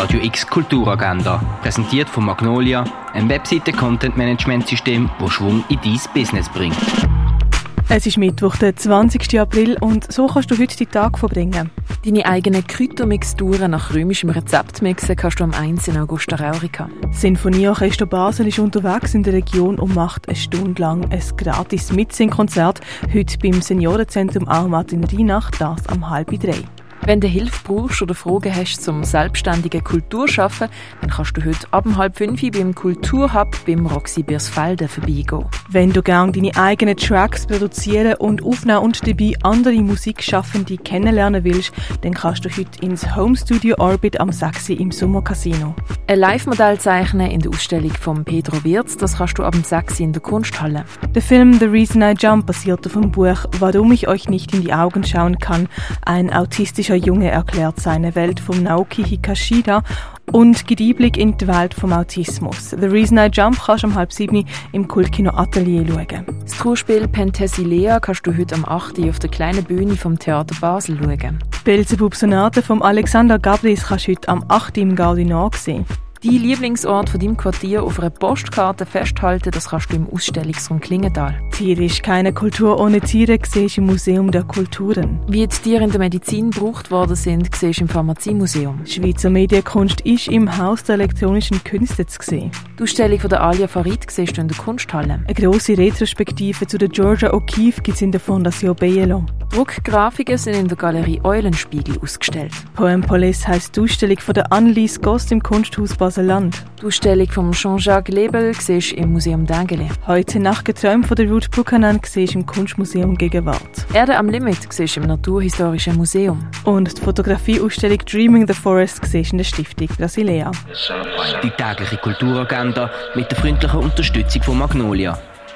Radio X Kulturagenda, präsentiert von Magnolia, ein Webseite-Content-Management-System, das Schwung in dein Business bringt. Es ist Mittwoch, der 20. April und so kannst du heute den Tag verbringen. Deine eigenen Kräutermixturen nach römischem Rezept mixen kannst du am 1. in Augusta Raurica. Sinfonieorchester Basel ist unterwegs in der Region und macht eine Stunde lang ein gratis Mitsingkonzert. Heute beim Seniorenzentrum Armat in Rheinach, das am halb drei. Wenn du Hilfe brauchst oder Fragen hast zum selbstständigen Kulturschaffen, dann kannst du heute ab halb fünf beim Kulturhub beim Roxy Biersfelden vorbeigehen. Wenn du gerne deine eigenen Tracks produzieren und aufnehmen und dabei andere Musikschaffende kennenlernen willst, dann kannst du heute ins Home Studio Orbit am Sachse im Sommercasino. Ein Live-Modell zeichnen in der Ausstellung von Pedro Wirz, das kannst du ab dem Sachse in der Kunsthalle. Der Film The Reason I Jump basiert auf dem Buch Warum ich euch nicht in die Augen schauen kann, ein autistischer Junge erklärt seine Welt von Naoki Hikashida und gibt Einblick in die Welt vom Autismus. The Reason I Jump kannst du um halb sieben im Kultkino Atelier schauen. Das Trauerspiel Penthesilea kannst du heute am 8. auf der kleinen Bühne vom Theater Basel schauen. Belzebub Sonate vom Alexander Gabris kannst du heute am 8. im Gardinor sehen. Dein Lieblingsort von deinem Quartier auf einer Postkarte festhalten, das kannst du im Ausstellungsraum Klingenthal. Tierisch, keine Kultur ohne Tiere, siehst im Museum der Kulturen. Wie die Tiere in der Medizin gebraucht worden sind, siehst du im Pharmaziemuseum. Schweizer Medienkunst ist im Haus der elektronischen Künste zu sehen. Die Ausstellung von der Alia Farid siehst du in der Kunsthalle. Eine grosse Retrospektive zu der Georgia O'Keeffe gibt es in der Fondation Bielo. Druckgrafiken sind in der Galerie Eulenspiegel ausgestellt. Poem Police heisst die Ausstellung von der Annelies Gost im Kunsthaus Baseland. Die Ausstellung von Jean-Jacques Lebel siehst du im Museum Dengele. Heute Nacht geträumt von der Ruth Buchanan siehst im Kunstmuseum Gegenwart. Erde am Limit siehst im Naturhistorischen Museum. Und die Fotografieausstellung Dreaming the Forest siehst in der Stiftung Brasilea. Die tägliche Kulturagenda mit der freundlichen Unterstützung von Magnolia